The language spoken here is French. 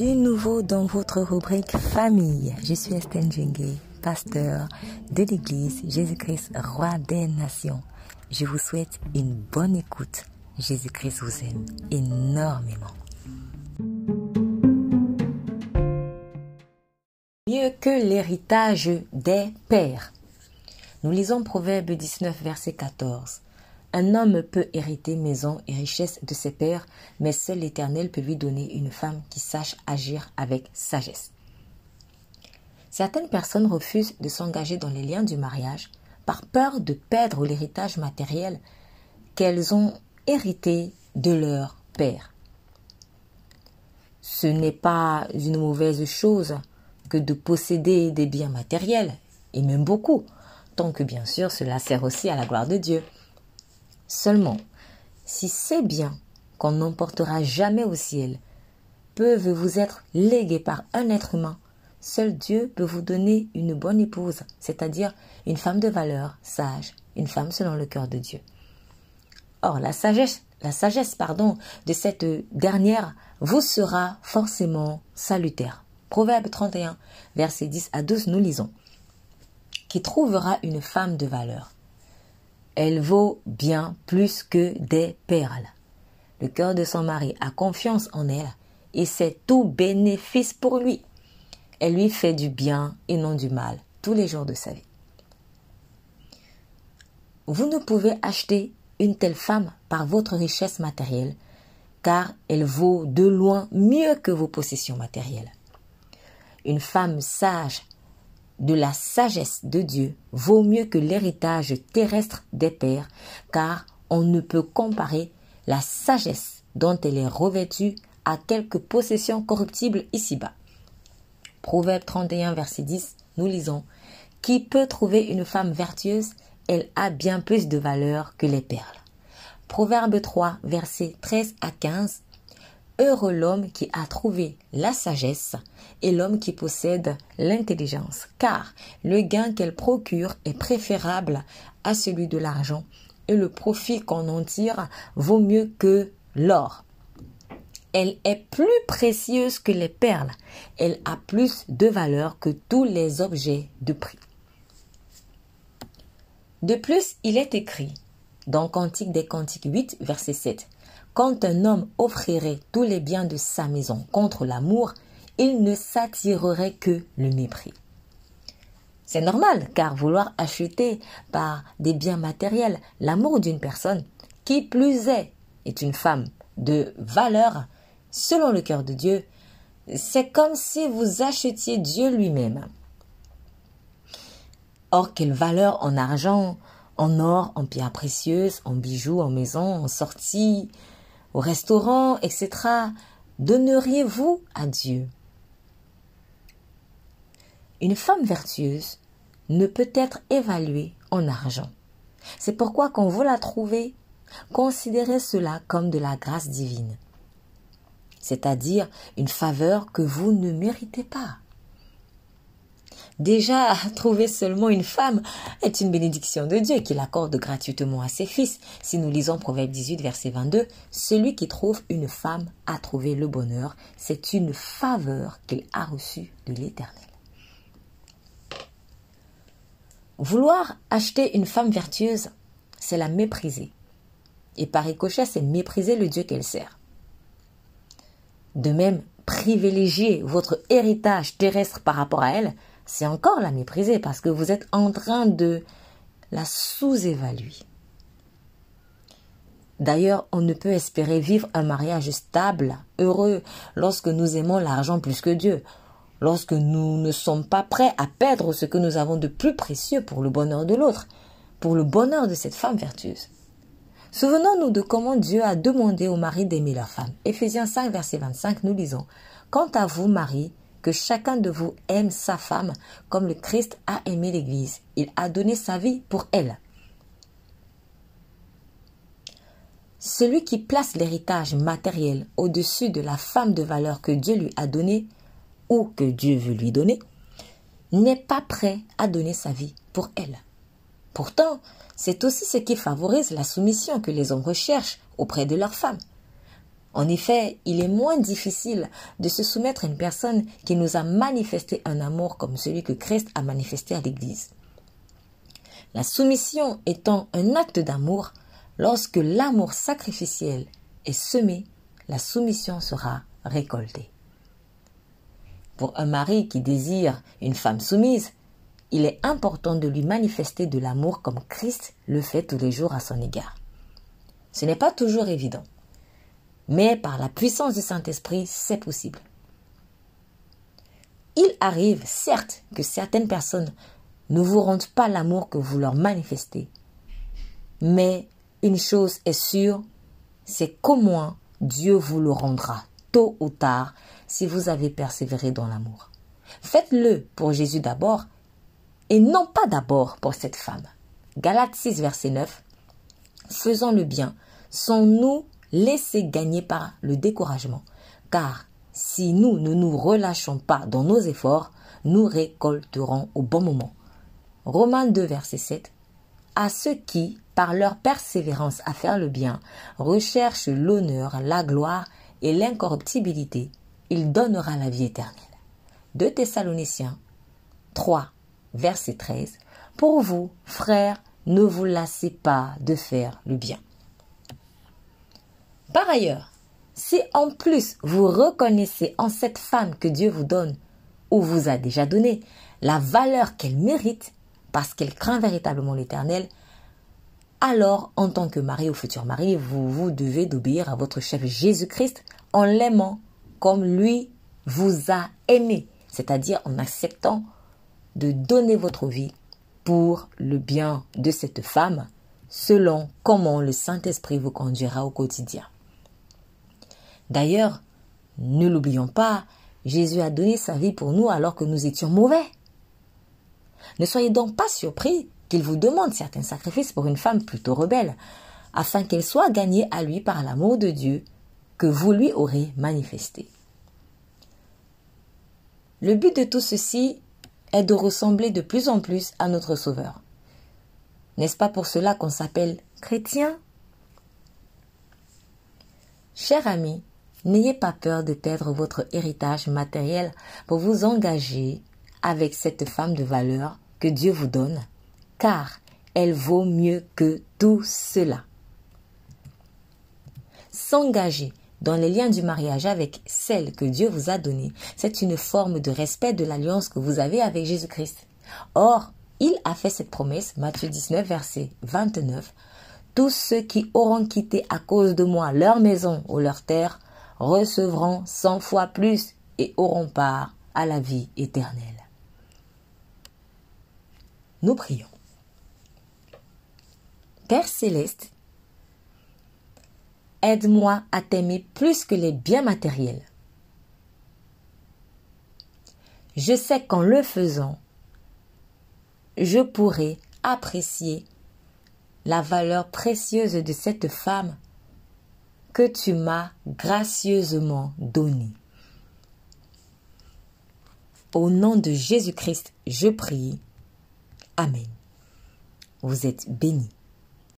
Nouveau dans votre rubrique famille. Je suis Estelle Djengue, pasteur de l'église Jésus-Christ, roi des nations. Je vous souhaite une bonne écoute. Jésus-Christ vous aime énormément. Mieux que l'héritage des pères. Nous lisons Proverbe 19, verset 14. Un homme peut hériter maison et richesse de ses pères, mais seul l'Éternel peut lui donner une femme qui sache agir avec sagesse. Certaines personnes refusent de s'engager dans les liens du mariage par peur de perdre l'héritage matériel qu'elles ont hérité de leur père. Ce n'est pas une mauvaise chose que de posséder des biens matériels, et même beaucoup, tant que bien sûr cela sert aussi à la gloire de Dieu. Seulement, si ces biens qu'on n'emportera jamais au ciel peuvent vous être légués par un être humain, seul Dieu peut vous donner une bonne épouse, c'est-à-dire une femme de valeur, sage, une femme selon le cœur de Dieu. Or, la sagesse, la sagesse pardon, de cette dernière vous sera forcément salutaire. Proverbe 31, versets 10 à 12, nous lisons. Qui trouvera une femme de valeur elle vaut bien plus que des perles. Le cœur de son mari a confiance en elle et c'est tout bénéfice pour lui. Elle lui fait du bien et non du mal tous les jours de sa vie. Vous ne pouvez acheter une telle femme par votre richesse matérielle, car elle vaut de loin mieux que vos possessions matérielles. Une femme sage de la sagesse de Dieu vaut mieux que l'héritage terrestre des pères, car on ne peut comparer la sagesse dont elle est revêtue à quelques possessions corruptibles ici-bas. Proverbe 31, verset 10, nous lisons Qui peut trouver une femme vertueuse Elle a bien plus de valeur que les perles. Proverbe 3, verset 13 à 15 Heureux l'homme qui a trouvé la sagesse et l'homme qui possède l'intelligence, car le gain qu'elle procure est préférable à celui de l'argent, et le profit qu'on en tire vaut mieux que l'or. Elle est plus précieuse que les perles, elle a plus de valeur que tous les objets de prix. De plus, il est écrit dans Cantique des Cantiques 8, verset 7. Quand un homme offrirait tous les biens de sa maison contre l'amour, il ne s'attirerait que le mépris. C'est normal, car vouloir acheter par des biens matériels l'amour d'une personne, qui plus est, est une femme de valeur, selon le cœur de Dieu, c'est comme si vous achetiez Dieu lui-même. Or, quelle valeur en argent, en or, en pierres précieuses, en bijoux, en maisons, en sorties, au restaurant, etc., donneriez-vous à Dieu? Une femme vertueuse ne peut être évaluée en argent. C'est pourquoi quand vous la trouvez, considérez cela comme de la grâce divine, c'est-à-dire une faveur que vous ne méritez pas. Déjà, trouver seulement une femme est une bénédiction de Dieu qu'il accorde gratuitement à ses fils. Si nous lisons Proverbe 18, verset 22, celui qui trouve une femme a trouvé le bonheur. C'est une faveur qu'il a reçue de l'Éternel. Vouloir acheter une femme vertueuse, c'est la mépriser. Et par ricochet, c'est mépriser le Dieu qu'elle sert. De même, privilégier votre héritage terrestre par rapport à elle, c'est encore la mépriser parce que vous êtes en train de la sous-évaluer. D'ailleurs, on ne peut espérer vivre un mariage stable, heureux, lorsque nous aimons l'argent plus que Dieu, lorsque nous ne sommes pas prêts à perdre ce que nous avons de plus précieux pour le bonheur de l'autre, pour le bonheur de cette femme vertueuse. Souvenons-nous de comment Dieu a demandé au mari d'aimer la femme. Éphésiens 5, verset 25, nous lisons Quant à vous, Marie, que chacun de vous aime sa femme comme le Christ a aimé l'Église. Il a donné sa vie pour elle. Celui qui place l'héritage matériel au-dessus de la femme de valeur que Dieu lui a donnée ou que Dieu veut lui donner, n'est pas prêt à donner sa vie pour elle. Pourtant, c'est aussi ce qui favorise la soumission que les hommes recherchent auprès de leur femme. En effet, il est moins difficile de se soumettre à une personne qui nous a manifesté un amour comme celui que Christ a manifesté à l'Église. La soumission étant un acte d'amour, lorsque l'amour sacrificiel est semé, la soumission sera récoltée. Pour un mari qui désire une femme soumise, il est important de lui manifester de l'amour comme Christ le fait tous les jours à son égard. Ce n'est pas toujours évident, mais par la puissance du Saint-Esprit, c'est possible. Il arrive, certes, que certaines personnes ne vous rendent pas l'amour que vous leur manifestez, mais une chose est sûre, c'est qu'au moins Dieu vous le rendra, tôt ou tard, si vous avez persévéré dans l'amour. Faites-le pour Jésus d'abord et non pas d'abord pour cette femme. Galates 6, verset 9. Faisons le bien, sans nous laisser gagner par le découragement, car si nous ne nous relâchons pas dans nos efforts, nous récolterons au bon moment. Romains 2, verset 7. À ceux qui, par leur persévérance à faire le bien, recherchent l'honneur, la gloire et l'incorruptibilité, il donnera la vie éternelle. 2 Thessaloniciens 3, verset 13. Pour vous, frères, ne vous lassez pas de faire le bien. Par ailleurs, si en plus vous reconnaissez en cette femme que Dieu vous donne ou vous a déjà donné la valeur qu'elle mérite parce qu'elle craint véritablement l'Éternel, alors en tant que mari ou futur mari, vous vous devez d'obéir à votre chef Jésus-Christ en l'aimant comme lui vous a aimé, c'est-à-dire en acceptant de donner votre vie pour le bien de cette femme, selon comment le Saint-Esprit vous conduira au quotidien. D'ailleurs, ne l'oublions pas, Jésus a donné sa vie pour nous alors que nous étions mauvais. Ne soyez donc pas surpris qu'il vous demande certains sacrifices pour une femme plutôt rebelle, afin qu'elle soit gagnée à lui par l'amour de Dieu que vous lui aurez manifesté. Le but de tout ceci est de ressembler de plus en plus à notre Sauveur. N'est-ce pas pour cela qu'on s'appelle chrétien? Cher ami, n'ayez pas peur de perdre votre héritage matériel pour vous engager avec cette femme de valeur que Dieu vous donne, car elle vaut mieux que tout cela. S'engager dans les liens du mariage avec celle que Dieu vous a donnée, c'est une forme de respect de l'alliance que vous avez avec Jésus-Christ. Or, il a fait cette promesse, Matthieu 19, verset 29, Tous ceux qui auront quitté à cause de moi leur maison ou leur terre recevront cent fois plus et auront part à la vie éternelle. Nous prions. Père céleste, Aide-moi à t'aimer plus que les biens matériels. Je sais qu'en le faisant, je pourrai apprécier la valeur précieuse de cette femme que tu m'as gracieusement donnée. Au nom de Jésus-Christ, je prie. Amen. Vous êtes bénis.